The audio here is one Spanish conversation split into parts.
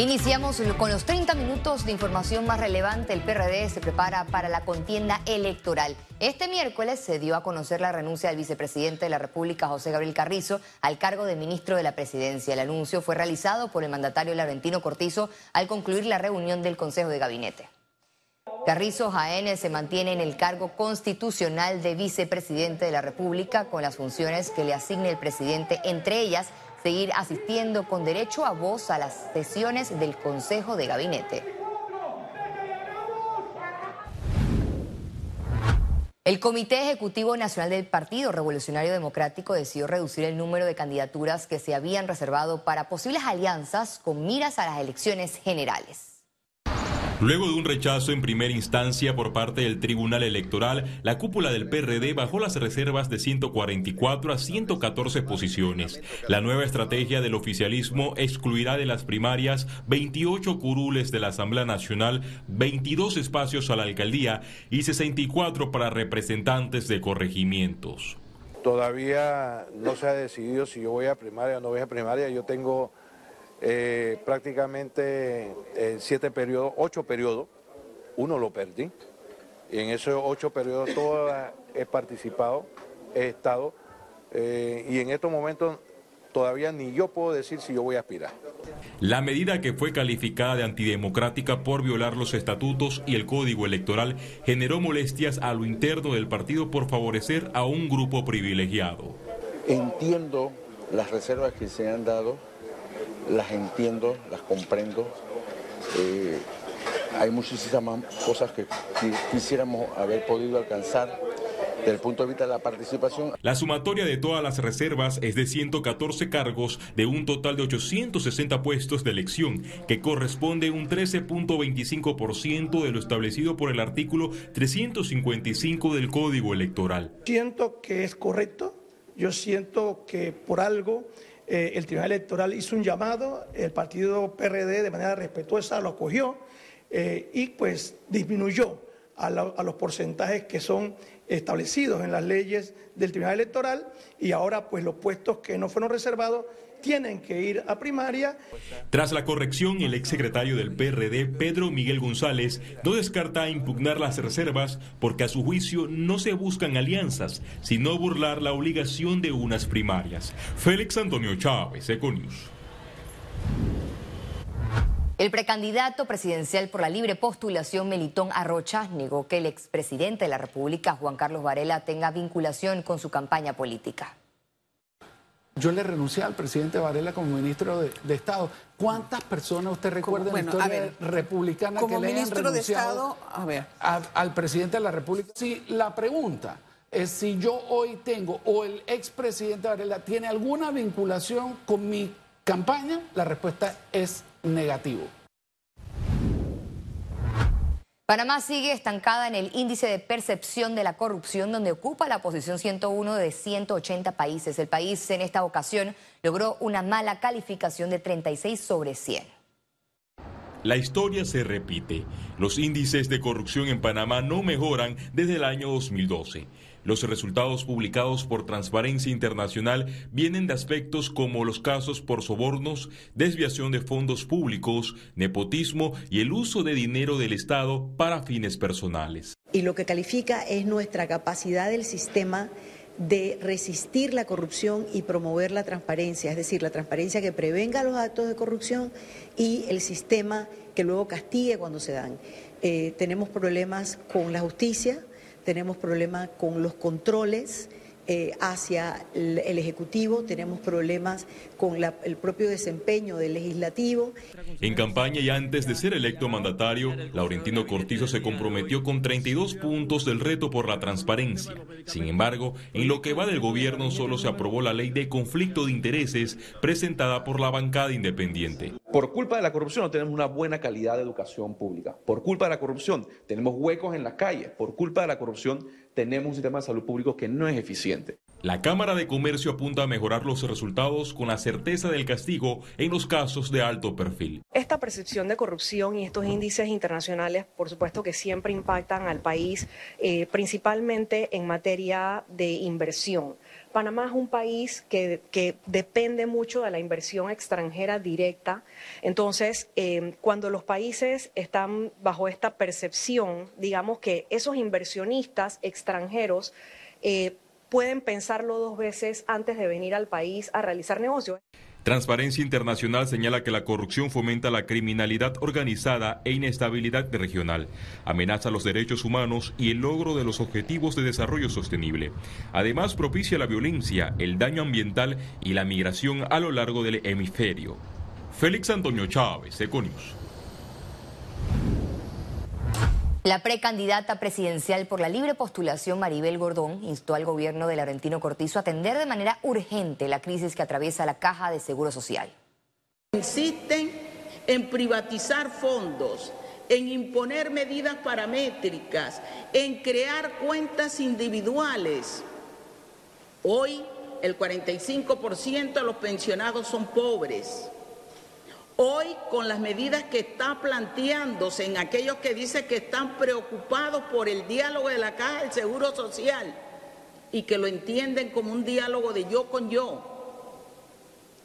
Iniciamos con los 30 minutos de información más relevante. El PRD se prepara para la contienda electoral. Este miércoles se dio a conocer la renuncia del vicepresidente de la República, José Gabriel Carrizo, al cargo de ministro de la Presidencia. El anuncio fue realizado por el mandatario Laurentino Cortizo al concluir la reunión del Consejo de Gabinete. Carrizo Jaén se mantiene en el cargo constitucional de vicepresidente de la República con las funciones que le asigne el presidente, entre ellas seguir asistiendo con derecho a voz a las sesiones del Consejo de Gabinete. El Comité Ejecutivo Nacional del Partido Revolucionario Democrático decidió reducir el número de candidaturas que se habían reservado para posibles alianzas con miras a las elecciones generales. Luego de un rechazo en primera instancia por parte del Tribunal Electoral, la cúpula del PRD bajó las reservas de 144 a 114 posiciones. La nueva estrategia del oficialismo excluirá de las primarias 28 curules de la Asamblea Nacional, 22 espacios a la alcaldía y 64 para representantes de corregimientos. Todavía no se ha decidido si yo voy a primaria o no voy a primaria. Yo tengo eh, prácticamente eh, siete periodos, ocho periodos, uno lo perdí, y en esos ocho periodos todo he participado, he estado, eh, y en estos momentos todavía ni yo puedo decir si yo voy a aspirar. La medida que fue calificada de antidemocrática por violar los estatutos y el código electoral generó molestias a lo interno del partido por favorecer a un grupo privilegiado. Entiendo las reservas que se han dado las entiendo, las comprendo. Eh, hay muchísimas cosas que quisiéramos haber podido alcanzar desde el punto de vista de la participación. La sumatoria de todas las reservas es de 114 cargos de un total de 860 puestos de elección, que corresponde a un 13.25% de lo establecido por el artículo 355 del Código Electoral. Siento que es correcto, yo siento que por algo eh, el Tribunal Electoral hizo un llamado, el partido PRD de manera respetuosa lo acogió eh, y pues disminuyó a, a, los porcentajes que son establecidos en las leyes del Tribunal Electoral y ahora pues los puestos que no fueron reservados tienen que ir a primaria. Tras la corrección, el exsecretario del PRD, Pedro Miguel González, no descarta impugnar las reservas porque a su juicio no se buscan alianzas, sino burlar la obligación de unas primarias. Félix Antonio Chávez, Econius. El precandidato presidencial por la libre postulación Melitón Arrocha negó que el expresidente de la República, Juan Carlos Varela, tenga vinculación con su campaña política. Yo le renuncié al presidente Varela como ministro de, Estado. ¿Cuántas personas usted recuerda en la historia republicana que le hayan renunciado a ver. al presidente de la República? Si la pregunta es si yo hoy tengo o el expresidente Varela tiene alguna vinculación con mi campaña, la respuesta es negativo. Panamá sigue estancada en el índice de percepción de la corrupción, donde ocupa la posición 101 de 180 países. El país en esta ocasión logró una mala calificación de 36 sobre 100. La historia se repite. Los índices de corrupción en Panamá no mejoran desde el año 2012. Los resultados publicados por Transparencia Internacional vienen de aspectos como los casos por sobornos, desviación de fondos públicos, nepotismo y el uso de dinero del Estado para fines personales. Y lo que califica es nuestra capacidad del sistema de resistir la corrupción y promover la transparencia, es decir, la transparencia que prevenga los actos de corrupción y el sistema que luego castigue cuando se dan. Eh, tenemos problemas con la justicia, tenemos problemas con los controles eh, hacia el, Ejecutivo, tenemos problemas con el propio desempeño del Legislativo. En campaña y antes de ser electo mandatario, Laurentino Cortizo se comprometió con 32 puntos del reto por la transparencia. Sin embargo, en lo que va del gobierno solo se aprobó la ley de conflicto de intereses presentada por la bancada independiente. Por culpa de la corrupción no tenemos una buena calidad de educación pública. Por culpa de la corrupción tenemos huecos en las calles. Por culpa de la corrupción tenemos un sistema de salud público que no es eficiente. La Cámara de Comercio apunta a mejorar los resultados con la certeza del castigo en los casos de alto perfil. Esta percepción de corrupción y estos índices internacionales, por supuesto que siempre impactan al país, eh, principalmente en materia de inversión Panamá es un país que, depende mucho de la inversión extranjera directa. Entonces, eh, cuando los países están bajo esta percepción, digamos que esos inversionistas extranjeros eh, pueden pensarlo dos veces antes de venir al país a realizar negocios. Transparencia Internacional señala que la corrupción fomenta la criminalidad organizada e inestabilidad regional, amenaza los derechos humanos y el logro de los objetivos de desarrollo sostenible. Además, propicia la violencia, el daño ambiental y la migración a lo largo del hemisferio. Félix Antonio Chávez, Econius. La precandidata presidencial por la libre postulación Maribel Gordón instó al gobierno del Argentino Cortizo a atender de manera urgente la crisis que atraviesa la caja de seguro social. Insisten en privatizar fondos, en imponer medidas paramétricas, en crear cuentas individuales. Hoy el 45% de los pensionados son pobres. Hoy, con las medidas que está planteándose en aquellos que dicen que están preocupados por el diálogo de la Caja del Seguro Social y que lo entienden como un diálogo de yo con yo,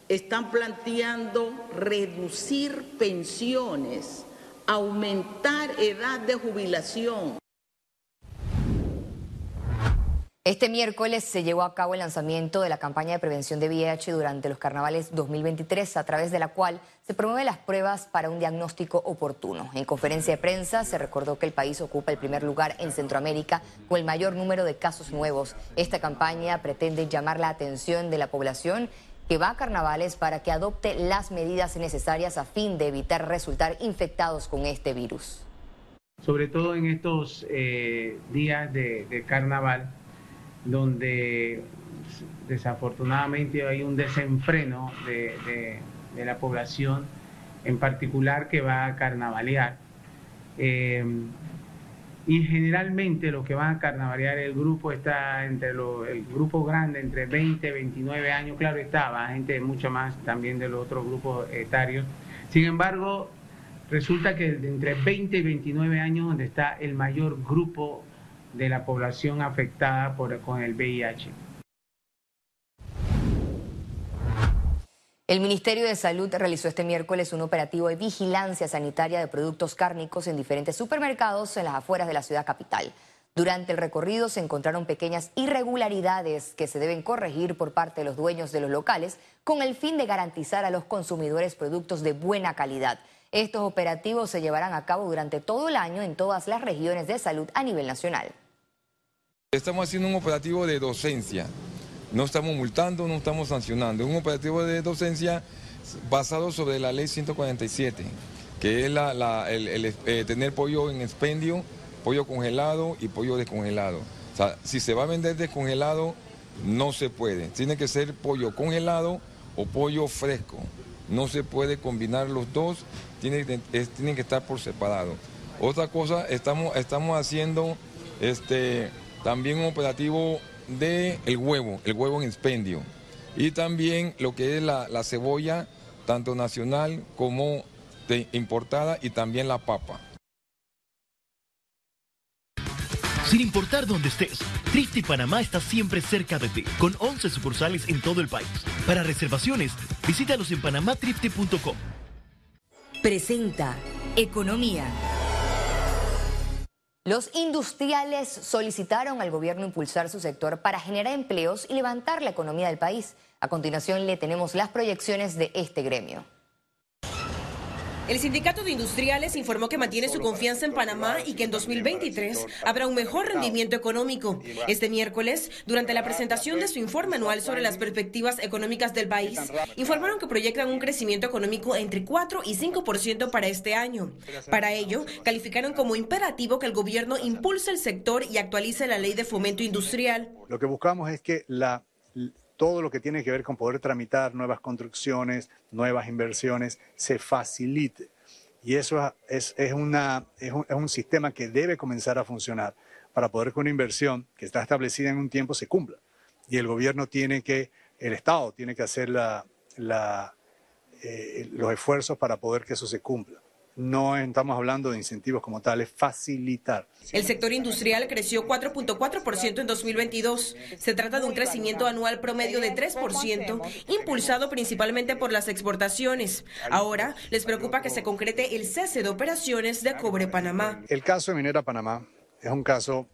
están planteando reducir pensiones, aumentar edad de jubilación. Este miércoles se llevó a cabo el lanzamiento de la campaña de prevención de VIH durante los carnavales 2023, a través de la cual se promueven las pruebas para un diagnóstico oportuno. En conferencia de prensa se recordó que el país ocupa el primer lugar en Centroamérica con el mayor número de casos nuevos. Esta campaña pretende llamar la atención de la población que va a carnavales para que adopte las medidas necesarias a fin de evitar resultar infectados con este virus. Sobre todo en estos eh, días de carnaval donde desafortunadamente hay un desenfreno de, la población, en particular que va a carnavalear. Eh, y generalmente lo que van a carnavalear el grupo está entre el grupo grande, entre 20 y 29 años, claro estaba, gente mucho más también de los otros grupos etarios. Sin embargo, resulta que entre 20 y 29 años donde está el mayor grupo de la población afectada por, con el VIH. El Ministerio de Salud realizó este miércoles un operativo de vigilancia sanitaria de productos cárnicos en diferentes supermercados en las afueras de la ciudad capital. Durante el recorrido se encontraron pequeñas irregularidades que se deben corregir por parte de los dueños de los locales con el fin de garantizar a los consumidores productos de buena calidad. Estos operativos se llevarán a cabo durante todo el año en todas las regiones de salud a nivel nacional. Estamos haciendo un operativo de docencia. No estamos multando, no estamos sancionando. Es un operativo de docencia basado sobre la ley 147, que es la, el, eh, tener pollo en expendio, pollo congelado y pollo descongelado. O sea, si se va a vender descongelado, no se puede. Tiene que ser pollo congelado o pollo fresco. No se puede combinar los dos, tienen, tienen que estar por separado. Otra cosa, estamos, estamos haciendo este, también un operativo de el huevo, el huevo en expendio. Y también lo que es la, cebolla, tanto nacional como importada y también la papa. Sin importar dónde estés, Trifte Panamá está siempre cerca de ti, con 11 sucursales en todo el país. Para reservaciones, visítalos en panamatrifte.com. Presenta Economía. Los industriales solicitaron al gobierno impulsar su sector para generar empleos y levantar la economía del país. A continuación le tenemos las proyecciones de este gremio. El Sindicato de Industriales informó que mantiene su confianza en Panamá y que en 2023 habrá un mejor rendimiento económico. Este miércoles, durante la presentación de su informe anual sobre las perspectivas económicas del país, informaron que proyectan un crecimiento económico entre 4 y 5% para este año. Para ello, calificaron como imperativo que el gobierno impulse el sector y actualice la ley de fomento industrial. Lo que buscamos es que la todo lo que tiene que ver con poder tramitar nuevas construcciones, nuevas inversiones, se facilite. Y eso es, una, es, un, sistema que debe comenzar a funcionar para poder que una inversión que está establecida en un tiempo se cumpla. Y el gobierno tiene que, el Estado tiene que hacer la, eh, los esfuerzos para poder que eso se cumpla. No estamos hablando de incentivos como tal, es facilitar. El sector industrial creció 4.4% en 2022. Se trata de un crecimiento anual promedio de 3%, impulsado principalmente por las exportaciones. Ahora les preocupa que se concrete el cese de operaciones de Cobre Panamá. El caso de Minera Panamá es un caso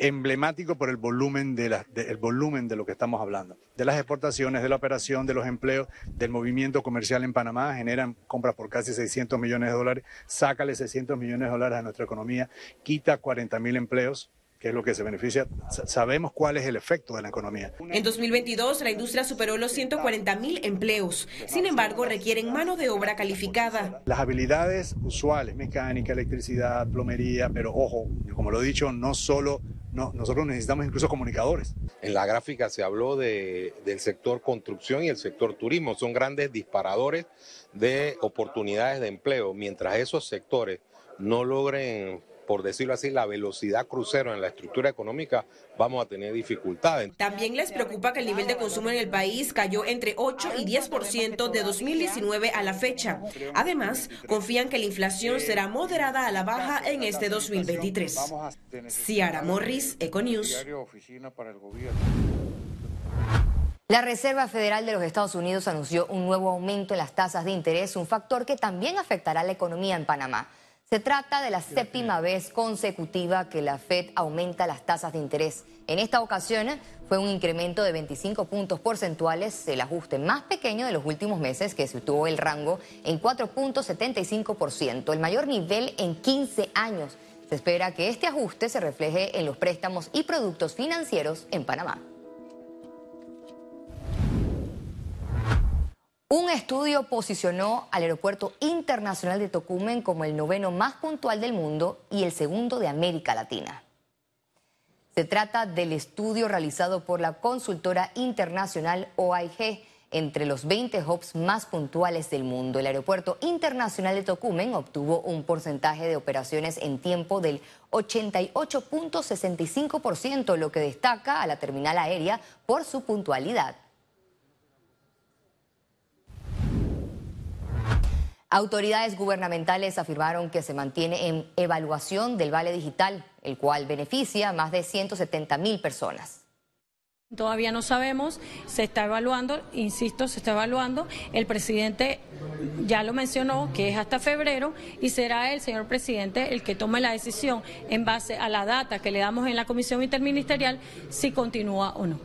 emblemático por el volumen de, el volumen de lo que estamos hablando, de las exportaciones, de la operación, de los empleos, del movimiento comercial en Panamá, generan compras por casi 600 millones de dólares, sácale 600 millones de dólares a nuestra economía, quita 40 mil empleos, que es lo que se beneficia, sabemos cuál es el efecto de la economía. En 2022, la industria superó los 140 mil empleos. Sin embargo, requieren mano de obra calificada. Las habilidades usuales, mecánica, electricidad, plomería, pero ojo, como lo he dicho, no solo no, nosotros necesitamos incluso comunicadores. En la gráfica se habló de, del sector construcción y el sector turismo. Son grandes disparadores de oportunidades de empleo. Mientras esos sectores no logren por decirlo así, la velocidad crucero en la estructura económica, vamos a tener dificultades. También les preocupa que el nivel de consumo en el país cayó entre 8 y 10% de 2019 a la fecha. Además, confían que la inflación será moderada a la baja en este 2023. Ciara Morris, Econews. La Reserva Federal de los Estados Unidos anunció un nuevo aumento en las tasas de interés, un factor que también afectará a la economía en Panamá. Se trata de la séptima vez consecutiva que la Fed aumenta las tasas de interés. En esta ocasión fue un incremento de 25 puntos porcentuales, el ajuste más pequeño de los últimos meses que situó el rango en 4.75%, el mayor nivel en 15 años. Se espera que este ajuste se refleje en los préstamos y productos financieros en Panamá. Un estudio posicionó al Aeropuerto Internacional de Tocumen como el noveno más puntual del mundo y el segundo de América Latina. Se trata del estudio realizado por la consultora internacional OIG entre los 20 hubs más puntuales del mundo. El Aeropuerto Internacional de Tocumen obtuvo un porcentaje de operaciones en tiempo del 88.65%, lo que destaca a la terminal aérea por su puntualidad. Autoridades gubernamentales afirmaron que se mantiene en evaluación del vale digital, el cual beneficia a más de 170 mil personas. Todavía no sabemos, se está evaluando, insisto, se está evaluando. El presidente ya lo mencionó, que es hasta febrero, y será el señor presidente el que tome la decisión en base a la data que le damos en la comisión interministerial si continúa o no.